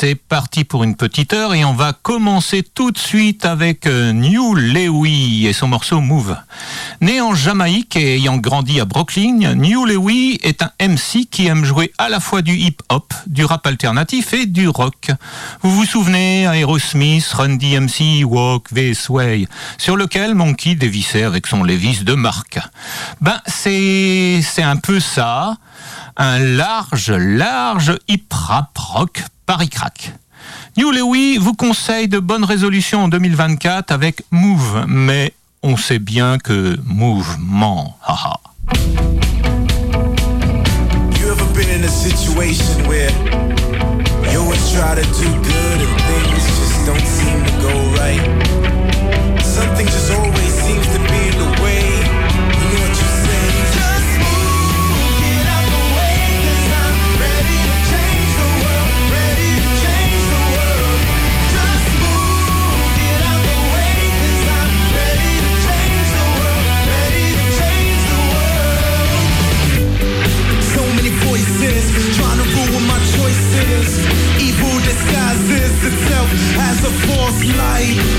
C'est parti pour une petite heure et on va commencer tout de suite avec euh, New Lewy et son morceau Move. Né en Jamaïque et ayant grandi à Brooklyn, New Lewy est un MC qui aime jouer à la fois du hip-hop, du rap alternatif et du rock. Vous vous souvenez Aerosmith, Run DMC, Walk This Way, sur lequel Monkey dévissait avec son Levis de marque. Ben c'est un peu ça un large, large hip rap rock Paris Crack. New Lewy vous conseille de bonnes résolutions en 2024 avec Move, mais on sait bien que mouvement, haha. You ever been in a situation where you always try to do good and things just don't seem to go right? Something just the false light.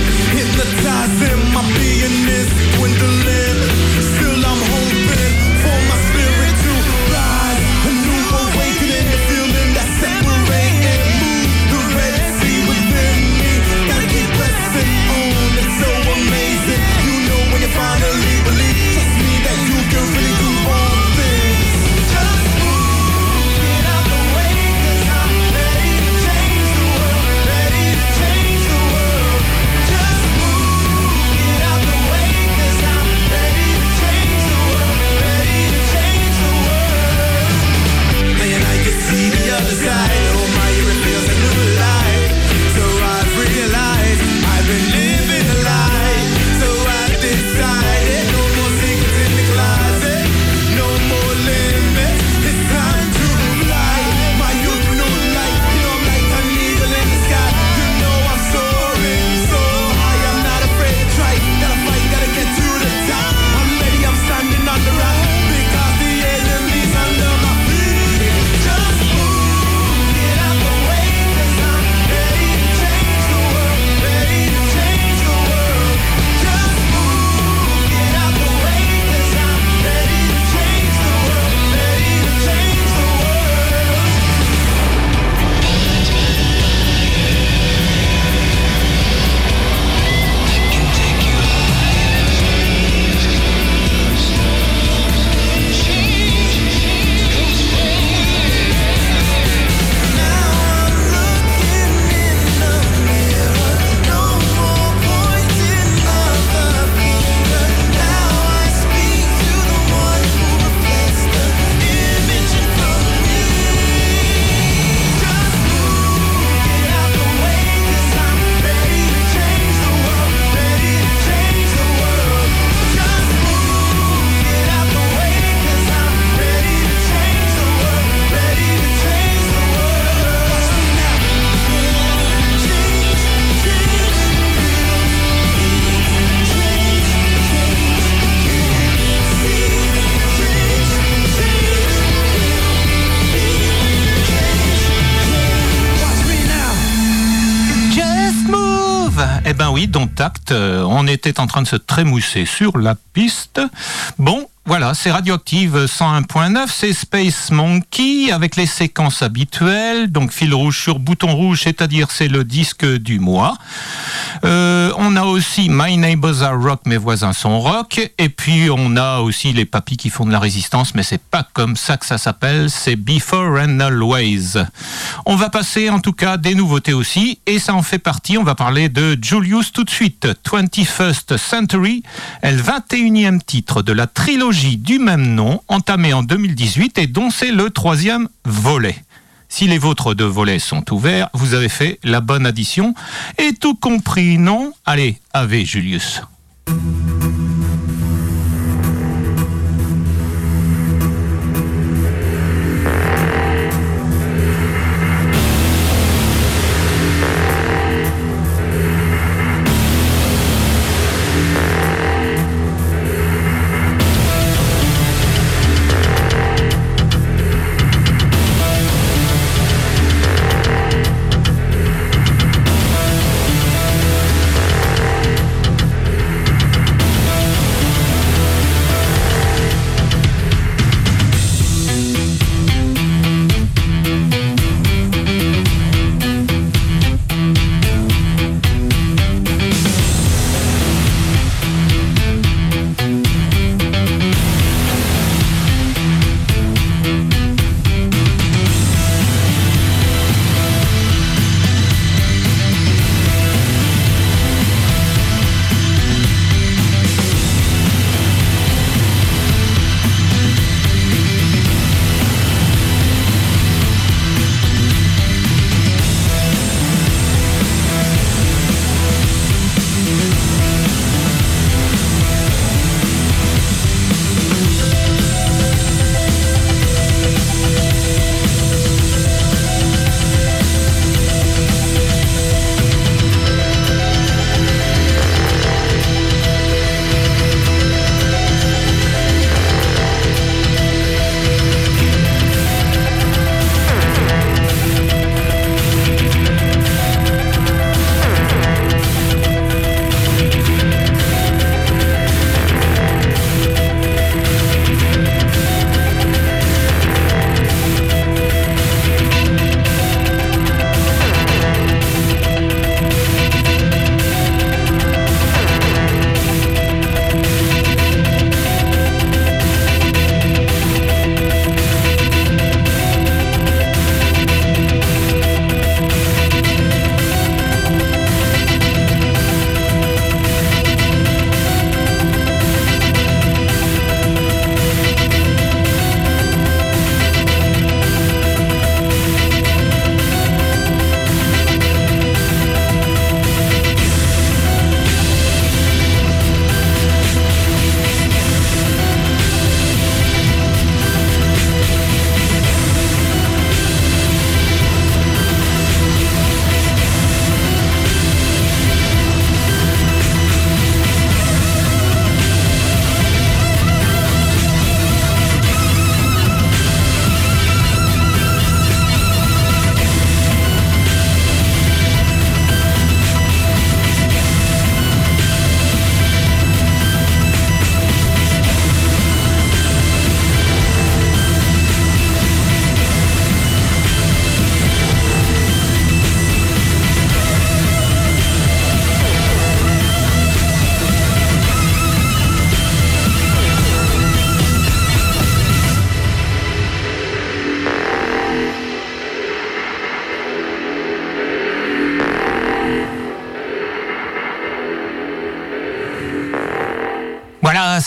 Était en train de se trémousser sur la piste. Bon, voilà, c'est Radioactive 101.9, c'est Space Monkey avec les séquences habituelles, donc fil rouge sur bouton rouge, c'est-à-dire c'est le disque du mois. Euh, on a aussi My Neighbors Are Rock, mes voisins sont rock, et puis on a aussi les papis qui font de la résistance, mais c'est pas comme ça que ça s'appelle, c'est Before and Always. On va passer en tout cas des nouveautés aussi, et ça en fait partie, on va parler de Julius tout de suite, 21st Century, le 21e titre de la trilogie du même nom, entamé en 2018 et dont c'est le troisième volet. Si les vôtres deux volets sont ouverts, vous avez fait la bonne addition et tout compris, non? Allez, Ave Julius.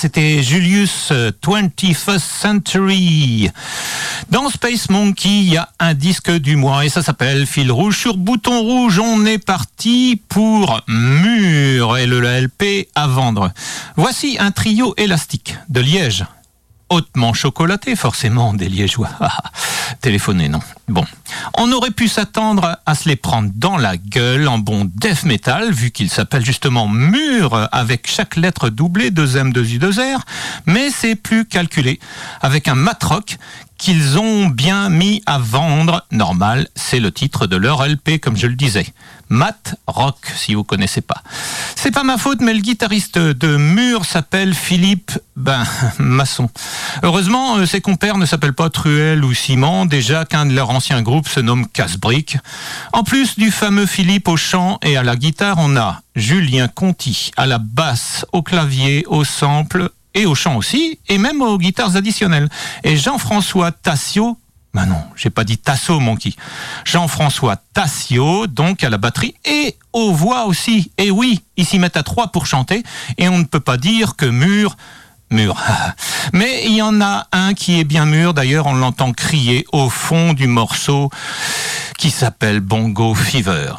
C'était Julius 21st euh, Century. Dans Space Monkey, il y a un disque du mois et ça s'appelle Fil rouge sur bouton rouge. On est parti pour Mur et le LP à vendre. Voici un trio élastique de Liège hautement chocolaté, forcément, des Liégeois. Téléphoner, non. Bon. On aurait pu s'attendre à se les prendre dans la gueule en bon death metal, vu qu'il s'appelle justement Mur, avec chaque lettre doublée, 2M, 2U, 2R, mais c'est plus calculé, avec un matrock qu'ils ont bien mis à vendre. Normal, c'est le titre de leur LP, comme je le disais. Matt Rock, si vous connaissez pas. C'est pas ma faute, mais le guitariste de Mur s'appelle Philippe, ben, Masson. Heureusement, euh, ses compères ne s'appellent pas Truel ou Simon, déjà qu'un de leurs anciens groupes se nomme Casbrick. En plus du fameux Philippe au chant et à la guitare, on a Julien Conti à la basse, au clavier, au sample et au chant aussi, et même aux guitares additionnelles. Et Jean-François Tassio, ben non, j'ai pas dit Tasso, Monkey. Jean-François Tassio, donc à la batterie et aux voix aussi. Et oui, ils s'y mettent à trois pour chanter, et on ne peut pas dire que mûr, mûr. Mais il y en a un qui est bien mûr, d'ailleurs on l'entend crier au fond du morceau qui s'appelle Bongo Fever.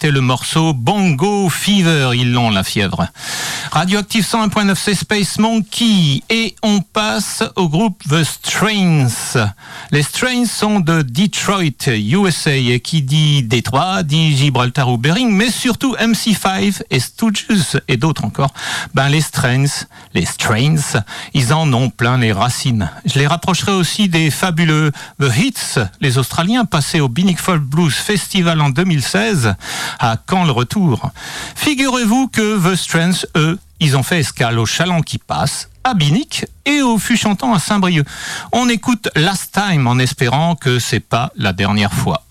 C'était le morceau Bongo Fever. Ils l'ont la fièvre. Radioactive 101.9 c'est Space Monkey et on passe au groupe The Strains. Les Strains sont de Detroit, USA et qui dit Détroit dit Gibraltar ou Bering mais surtout MC5 et Stooges et d'autres encore. Ben les Strains, les Strains, ils en ont plein les racines. Je les rapprocherai aussi des fabuleux The Hits, les Australiens passés au Folk Blues Festival en 2016 à Quand le retour. Figurez-vous que The Strains, eux, ils ont fait escale au Chaland qui passe, à Binic et au Fût Chantant à Saint-Brieuc. On écoute Last Time en espérant que c'est pas la dernière fois.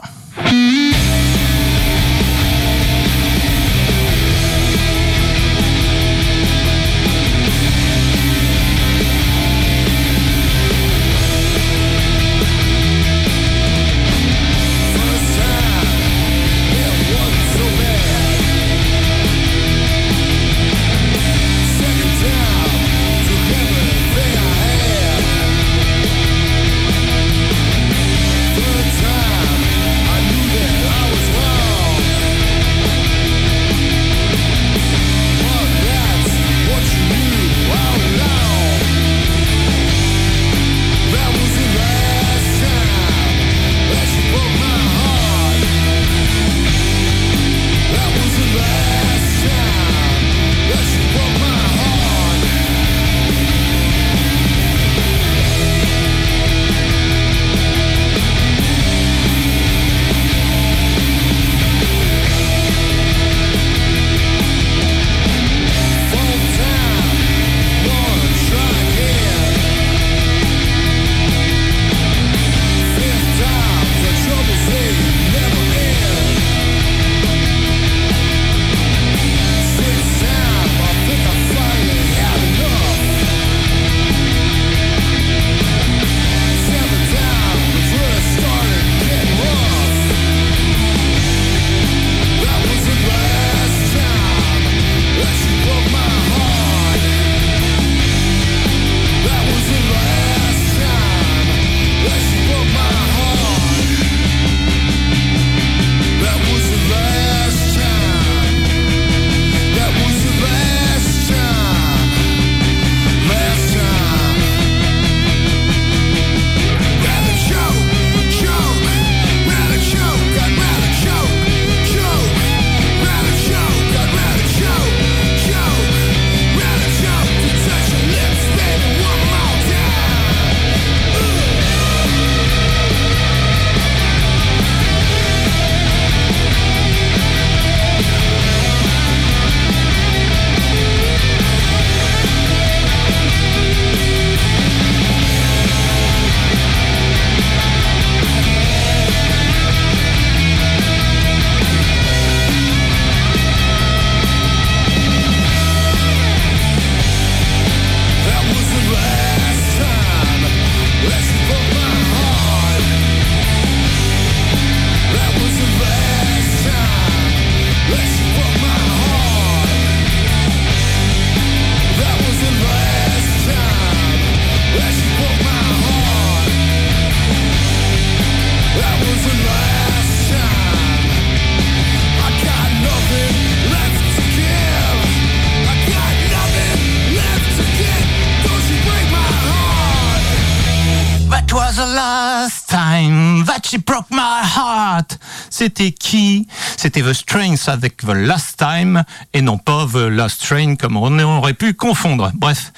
C'était qui? C'était The Strains avec The Last Time et non pas The Last Train comme on aurait pu confondre. Bref,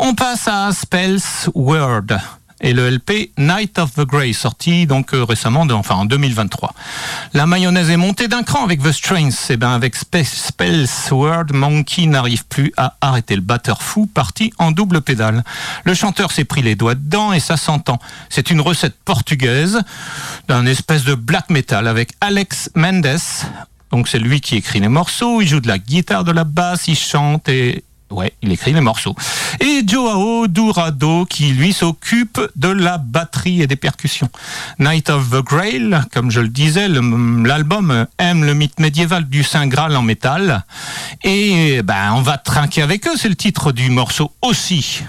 on passe à Spells Word et le LP Night of the Grey, sorti donc euh, récemment, enfin en 2023. La mayonnaise est montée d'un cran avec The Strains. Et eh ben avec Spells Word, Monkey n'arrive plus à arrêter le batteur fou, parti en double pédale. Le chanteur s'est pris les doigts dedans et ça s'entend. C'est une recette portugaise d'un espèce de black metal avec Alex Mendes. Donc c'est lui qui écrit les morceaux, il joue de la guitare, de la basse, il chante et Ouais, il écrit les morceaux. Et Joao Durado qui lui s'occupe de la batterie et des percussions. Night of the Grail, comme je le disais, l'album aime le mythe médiéval du Saint Graal en métal. Et ben, on va trinquer avec eux, c'est le titre du morceau aussi.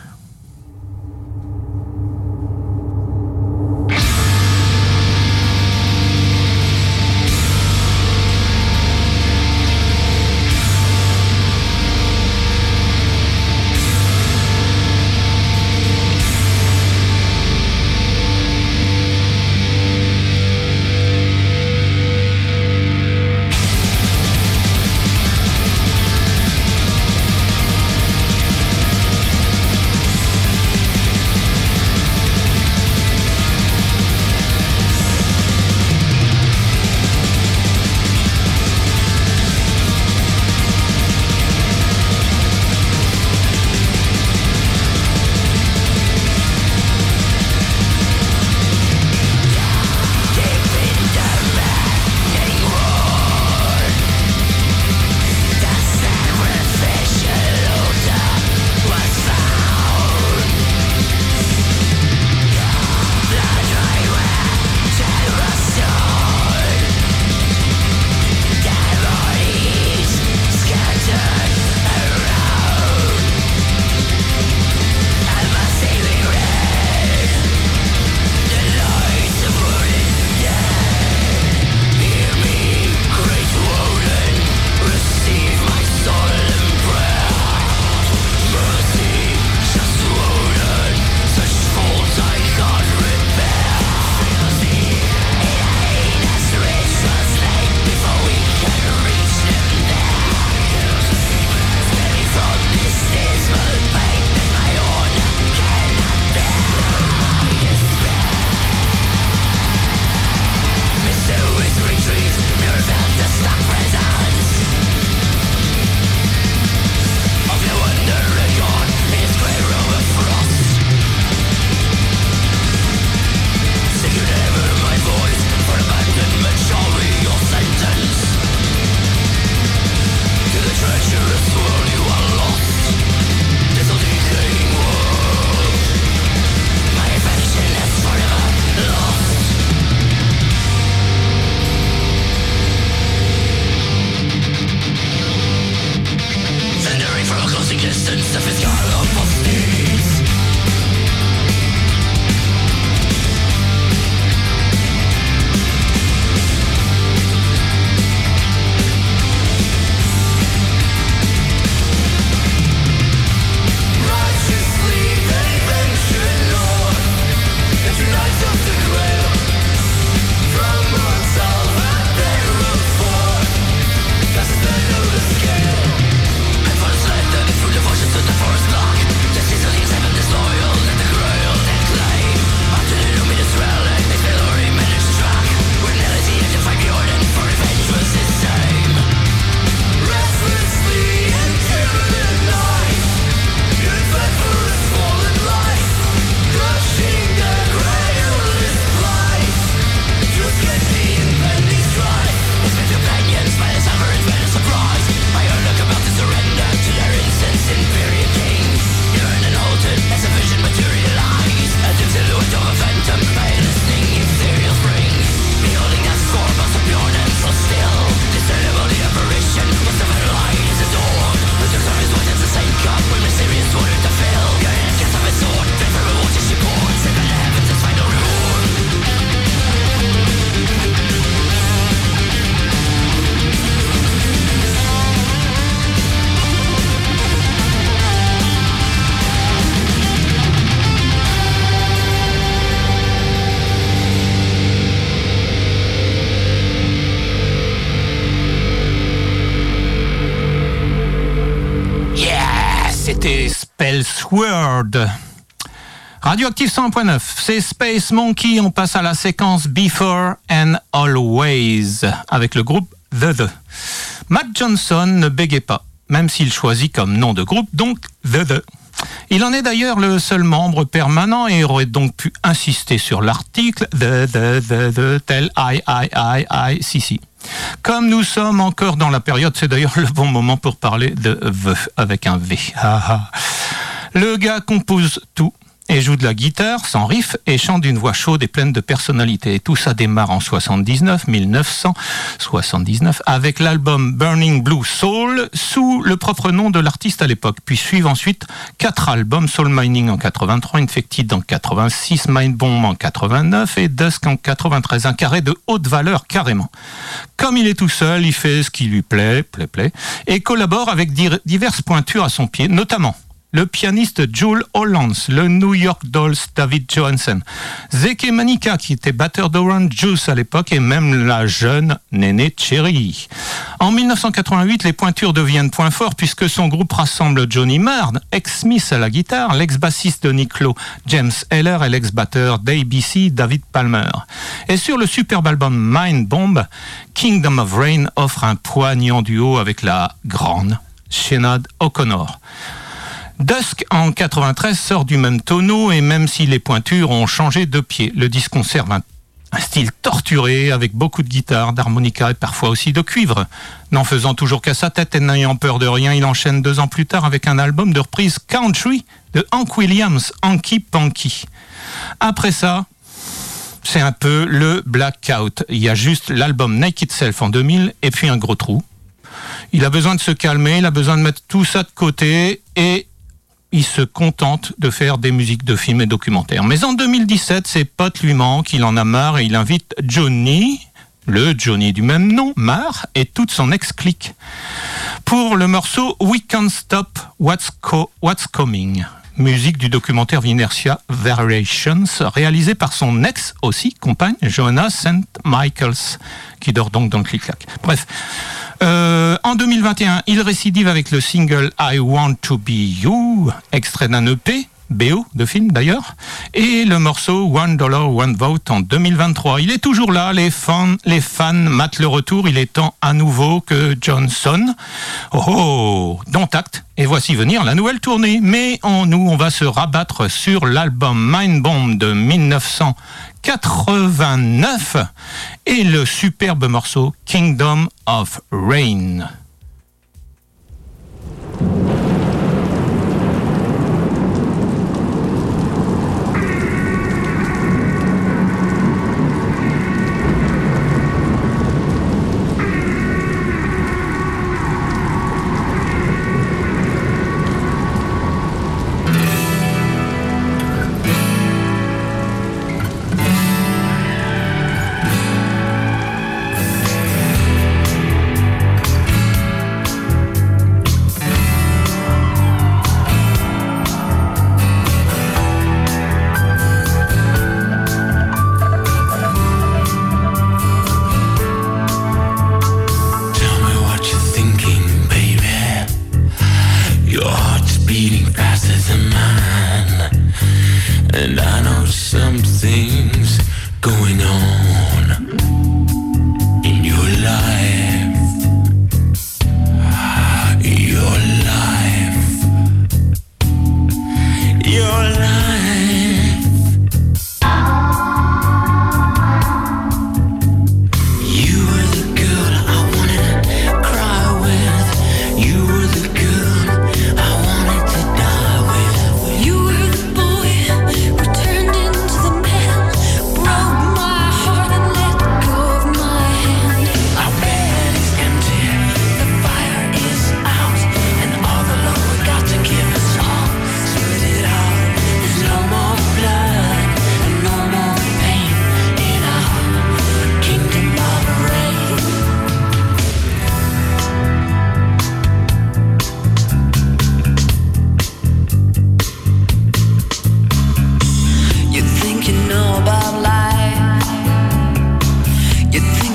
Spellsword. Radioactive 100.9, c'est Space Monkey. On passe à la séquence Before and Always avec le groupe The The. Matt Johnson ne bégait pas, même s'il choisit comme nom de groupe donc The The. Il en est d'ailleurs le seul membre permanent et aurait donc pu insister sur l'article The The The The tel I I I I si si. Comme nous sommes encore dans la période, c'est d'ailleurs le bon moment pour parler de V avec un V. Le gars compose tout et joue de la guitare sans riff et chante d'une voix chaude et pleine de personnalité. Tout ça démarre en 79, 1979, avec l'album Burning Blue Soul sous le propre nom de l'artiste à l'époque. Puis suivent ensuite quatre albums, Soul Mining en 83, Infected en 86, Mind Bomb en 89 et Dusk en 93. Un carré de haute valeur carrément. Comme il est tout seul, il fait ce qui lui plaît, plaît, plaît, et collabore avec diverses pointures à son pied, notamment le pianiste Jules Hollands, le New York Dolls David Johansen, Zeke Manika qui était batteur d'Orange Juice à l'époque et même la jeune Néné Cherry. En 1988, les pointures deviennent point fort puisque son groupe rassemble Johnny Marr, ex-Smith à la guitare, l'ex-bassiste de Nick Lowe, James Heller et l'ex-batteur d'ABC David Palmer. Et sur le superbe album Mind Bomb, Kingdom of Rain offre un poignant duo avec la grande Shenad O'Connor. Dusk en 93 sort du même tonneau et même si les pointures ont changé de pied, le disque conserve un, style torturé avec beaucoup de guitare, d'harmonica et parfois aussi de cuivre. N'en faisant toujours qu'à sa tête et n'ayant peur de rien, il enchaîne deux ans plus tard avec un album de reprise country de Hank Williams, Hanky Panky. Après ça, c'est un peu le blackout. Il y a juste l'album Naked Self en 2000 et puis un gros trou. Il a besoin de se calmer, il a besoin de mettre tout ça de côté et il se contente de faire des musiques de films et documentaires. Mais en 2017, ses potes lui manquent, il en a marre et il invite Johnny, le Johnny du même nom, Marr, et toute son ex-clique, pour le morceau We Can't Stop What's, What's Coming musique du documentaire Vinertia Variations, réalisé par son ex aussi, compagne, Joanna St. Michaels, qui dort donc dans le clic-clac. Bref, euh, en 2021, il récidive avec le single I Want to Be You, extrait d'un EP, BO de film d'ailleurs, et le morceau One Dollar One Vote en 2023. Il est toujours là, les fans, les fans matent le retour, il est temps à nouveau que Johnson, oh, oh dont acte, et voici venir la nouvelle tournée. Mais en nous, on va se rabattre sur l'album Mind Bomb de 1989 et le superbe morceau Kingdom of Rain.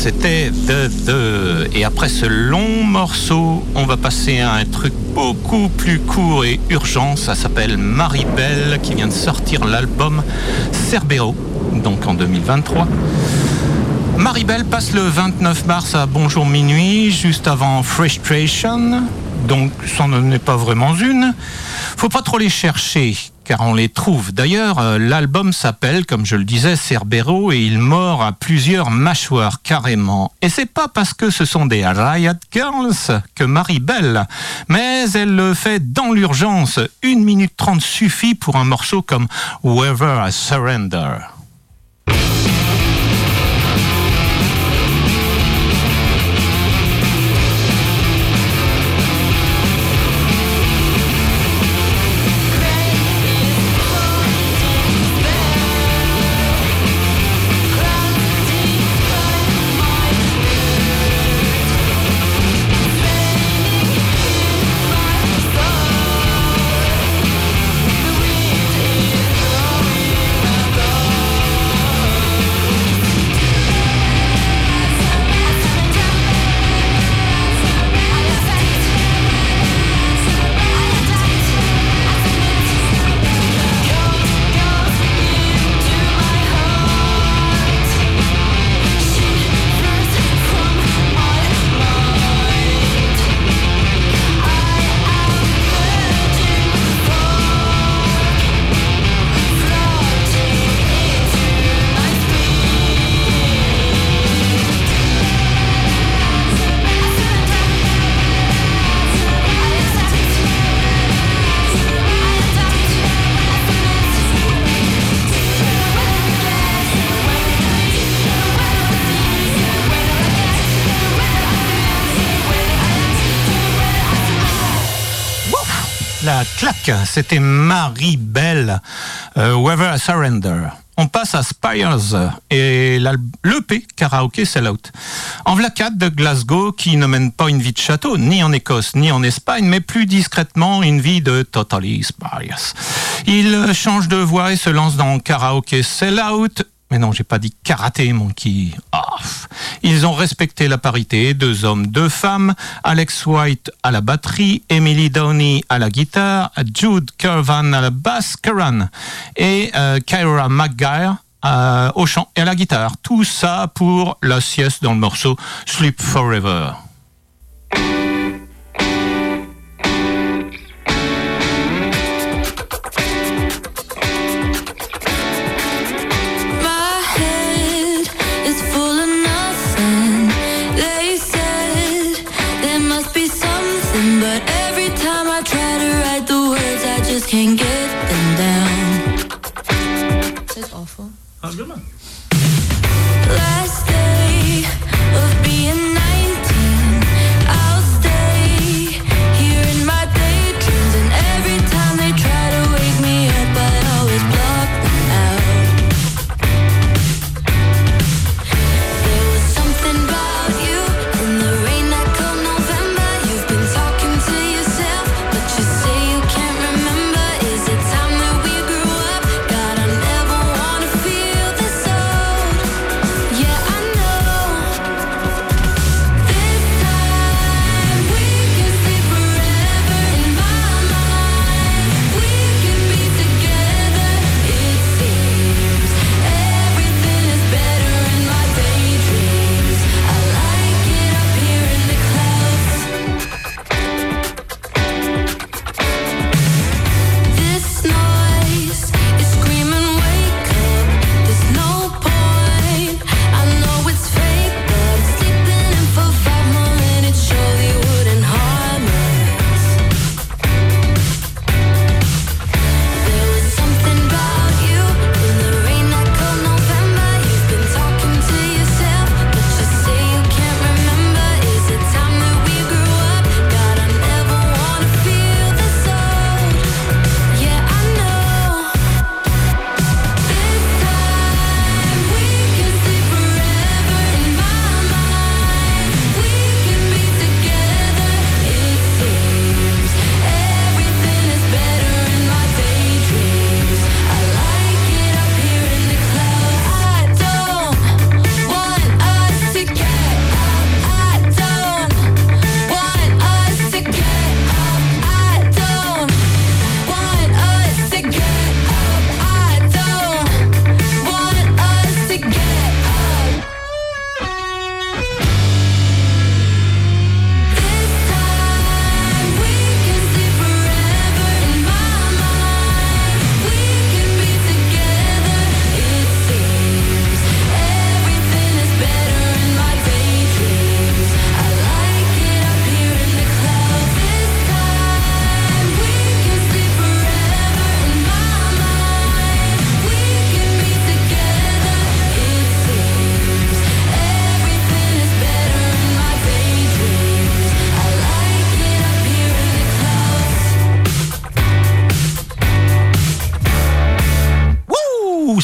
c'était The The. Et après ce long morceau, on va passer à un truc beaucoup plus court et urgent. Ça s'appelle Maribel, qui vient de sortir l'album Cerbero, donc en 2023. Maribel passe le 29 mars à Bonjour Minuit, juste avant Frustration. Donc, ça n'en est pas vraiment une. Faut pas trop les chercher car on les trouve. D'ailleurs, euh, l'album s'appelle, comme je le disais, Cerbero et il mord à plusieurs mâchoires carrément. Et c'est pas parce que ce sont des Riot Girls que Marie Belle, mais elle le fait dans l'urgence. Une minute trente suffit pour un morceau comme Whoever I Surrender. La claque. C'était Marie Belle, euh, I Surrender. On passe à Spires et l'EP Karaoke Sellout. En vlacade de Glasgow qui ne mène pas une vie de château, ni en Écosse, ni en Espagne, mais plus discrètement une vie de Totally Spires. Il change de voix et se lance dans Karaoke Sellout, mais non, j'ai pas dit karaté, monkey. Ah. Ils ont respecté la parité, deux hommes, deux femmes. Alex White à la batterie, Emily Downey à la guitare, Jude Curvan à la basse, Karan et euh, Kyra McGuire euh, au chant et à la guitare. Tout ça pour la sieste dans le morceau Sleep Forever. Hazır mı?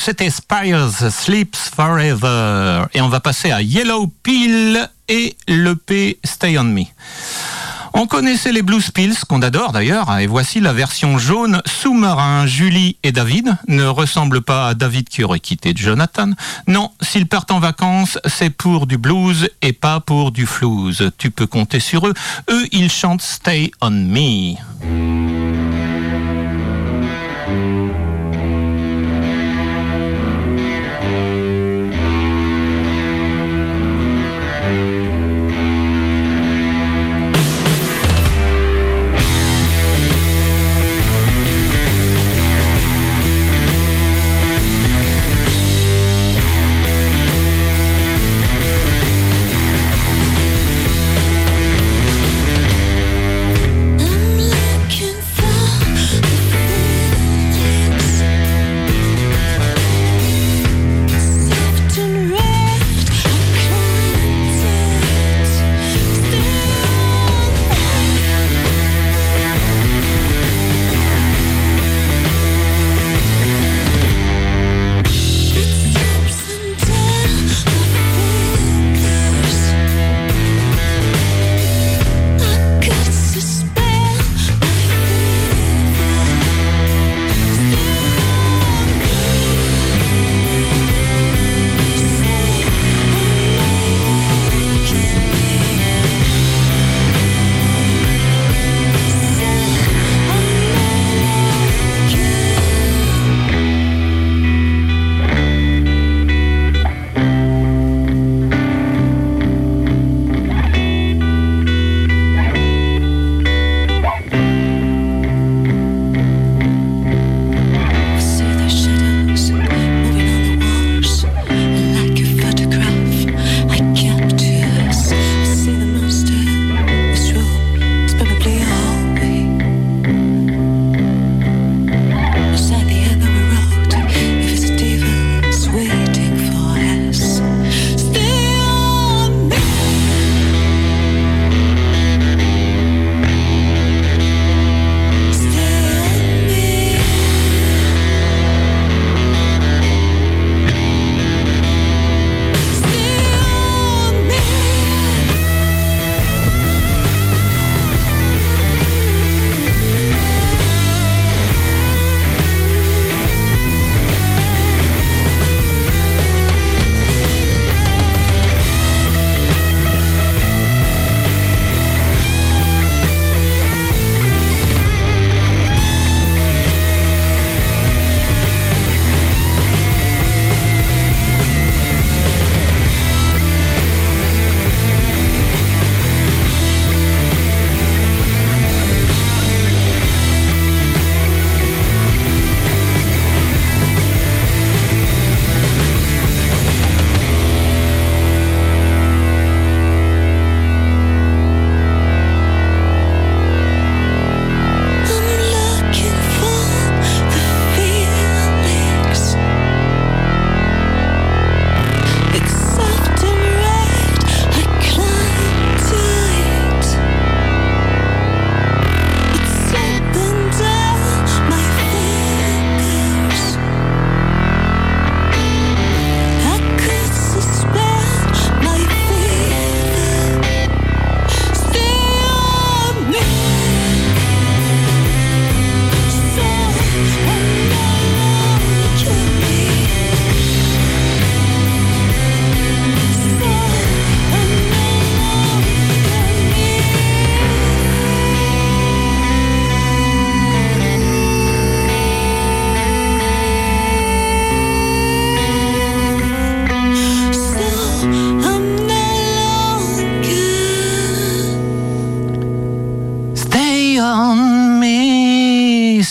C'était Spires Sleeps Forever. Et on va passer à Yellow Pill et l'EP Stay On Me. On connaissait les Blues Pills, qu'on adore d'ailleurs, et voici la version jaune sous-marin. Julie et David ne ressemblent pas à David qui aurait quitté Jonathan. Non, s'ils partent en vacances, c'est pour du blues et pas pour du flouze. Tu peux compter sur eux. Eux, ils chantent Stay On Me.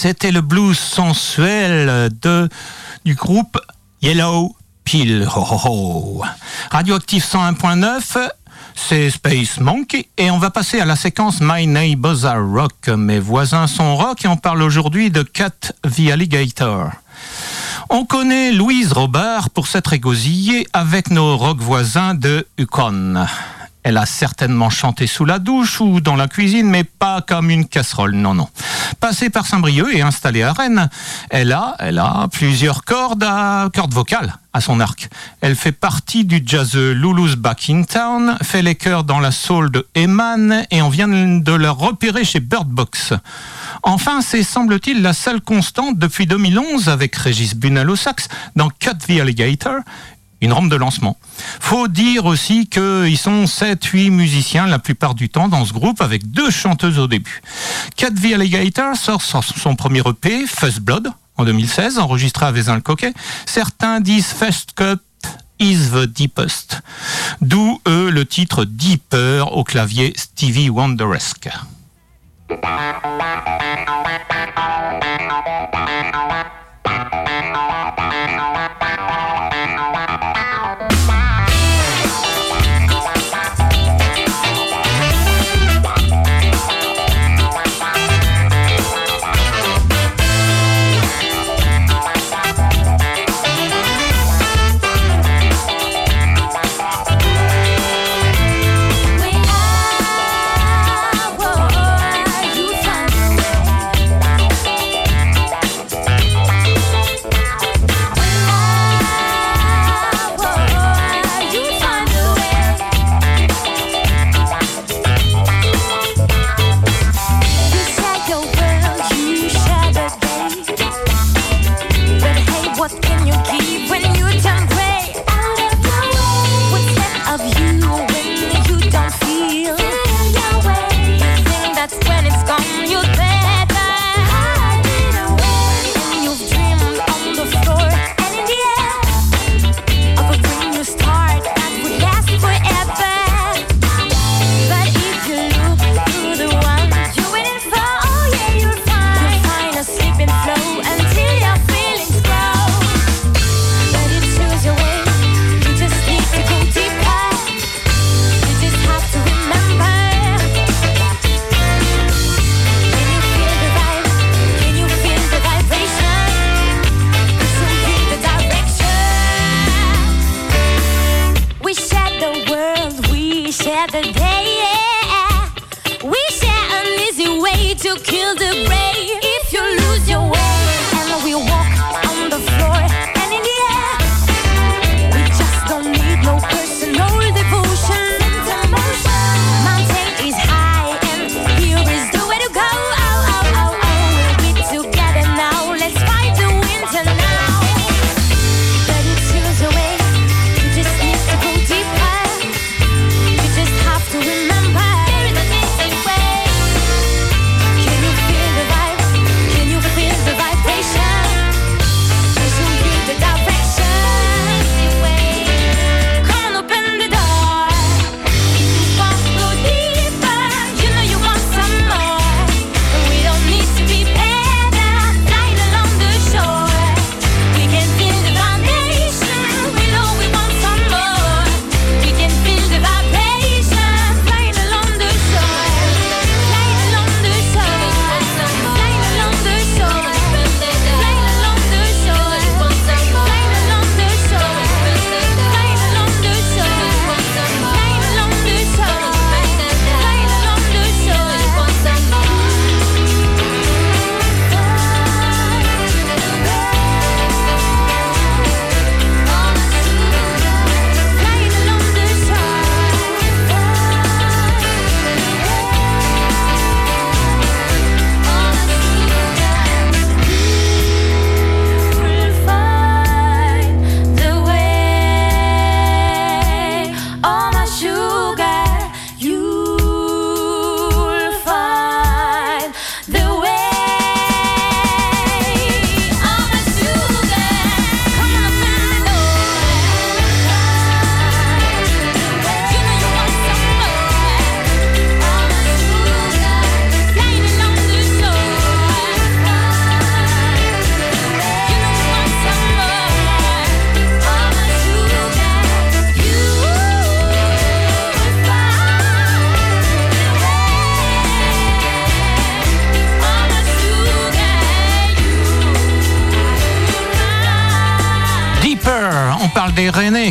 C'était le blues sensuel de, du groupe Yellow Pill. Radioactive 101.9, c'est Space Monkey et on va passer à la séquence My Neighbors Are Rock. Mes voisins sont rock et on parle aujourd'hui de Cat the Alligator. On connaît Louise Robert pour s'être égosillée avec nos rock voisins de Yukon. Elle a certainement chanté sous la douche ou dans la cuisine, mais pas comme une casserole, non, non. Passée par Saint-Brieuc et installée à Rennes, elle a, elle a plusieurs cordes cordes vocales à son arc. Elle fait partie du jazz Lulu's Back in Town, fait les chœurs dans la soul de Eman et on vient de la repérer chez Bird Box. Enfin, c'est semble-t-il la seule constante depuis 2011 avec Régis Bunel au sax dans Cut the Alligator une rampe de lancement. Faut dire aussi qu'ils sont 7-8 musiciens la plupart du temps dans ce groupe avec deux chanteuses au début. Cat V Alligator sort son premier EP, First Blood, en 2016, enregistré à Vezin-le-Coquet. Certains disent First Cut is the deepest. D'où eux le titre Deeper au clavier Stevie Wonderesque. to kill the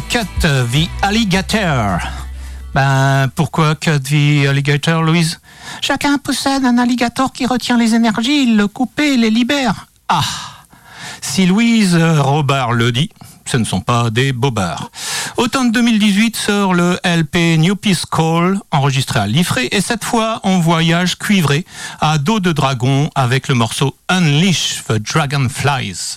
Cut the Alligator. Ben, pourquoi Cut the Alligator, Louise? Chacun possède un alligator qui retient les énergies, il le coupe et les libère. Ah Si Louise Robard le dit, ce ne sont pas des bobards. Automne 2018 sort le LP New Peace Call, enregistré à Liffré, et cette fois on voyage cuivré à dos de dragon avec le morceau Unleash the Dragonflies.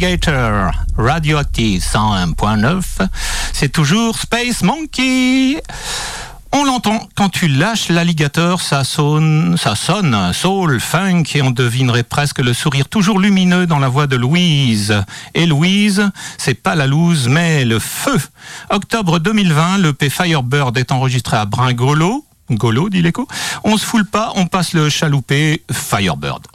Alligator, Radioactive 101.9. C'est toujours Space Monkey. On l'entend, quand tu lâches l'alligator, ça sonne, ça sonne, soul, funk, et on devinerait presque le sourire toujours lumineux dans la voix de Louise. Et Louise, c'est pas la loose, mais le feu. Octobre 2020, le P Firebird est enregistré à Bringolo. Golo, dit l'écho. On se foule pas, on passe le chaloupé Firebird.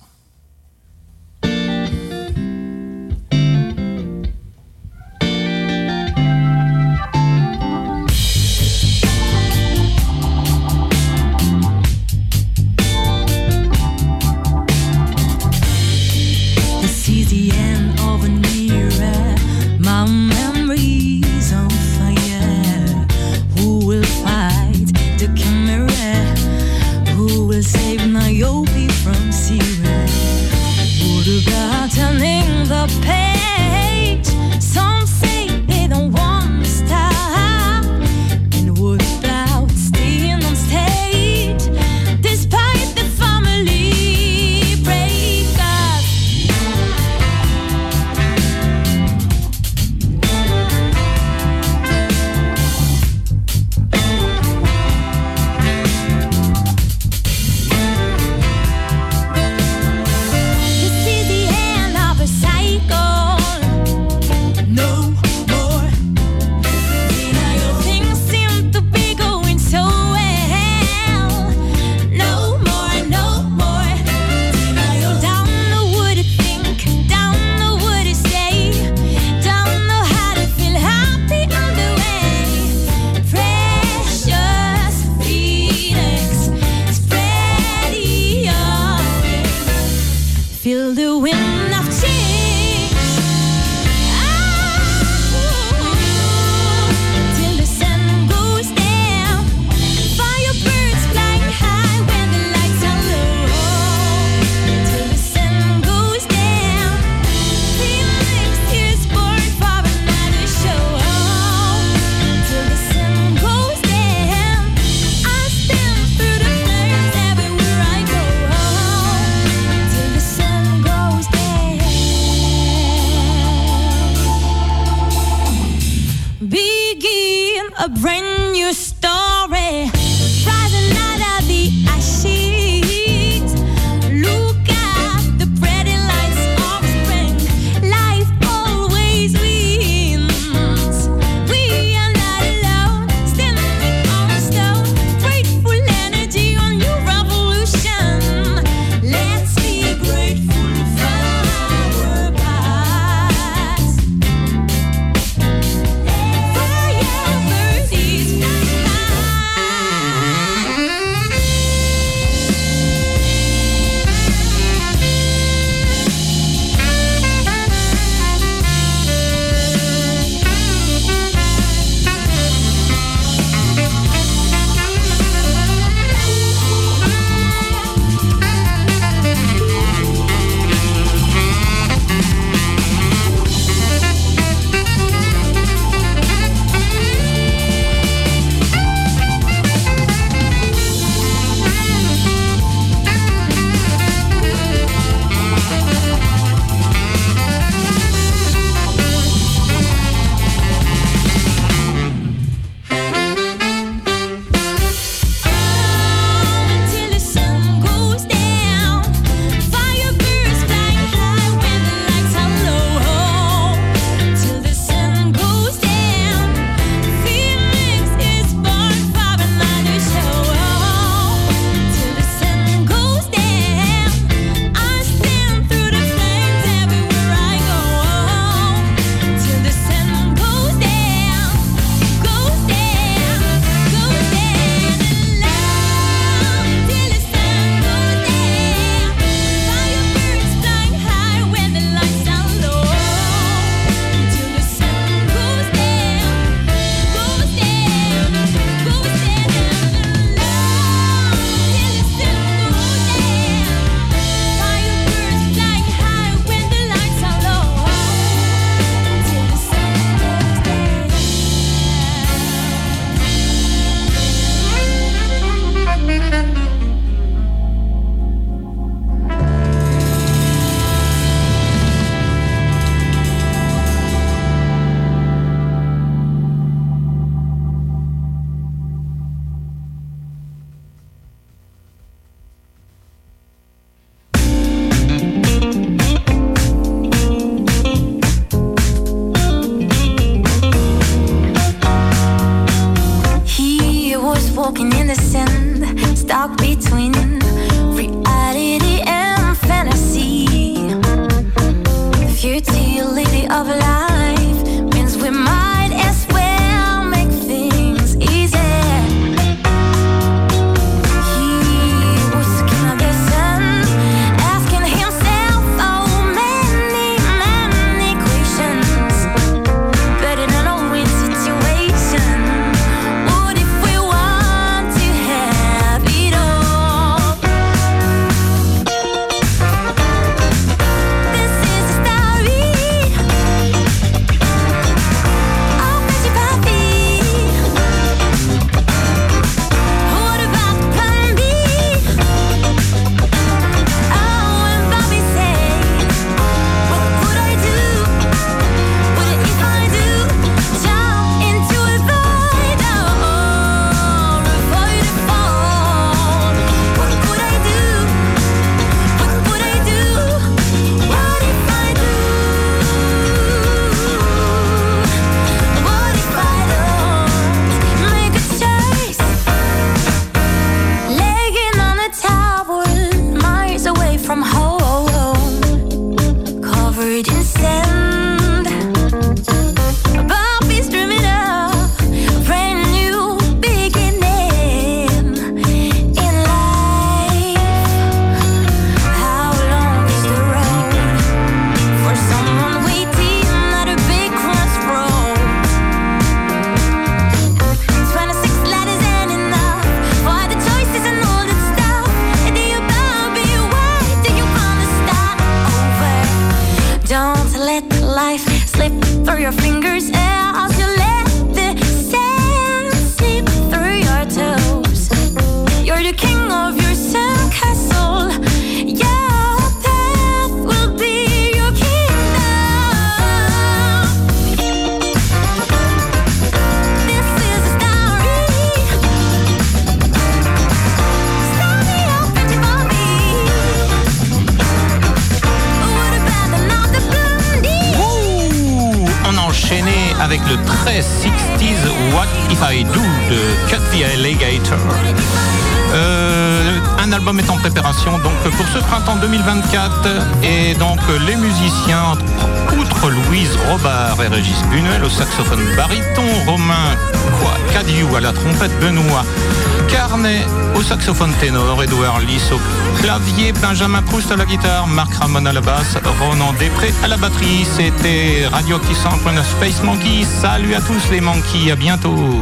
Benjamin Proust à la guitare, Marc Ramon à la basse, Ronan Després à la batterie. C'était Radio Qui Space Monkey. Salut à tous les monkeys, à bientôt.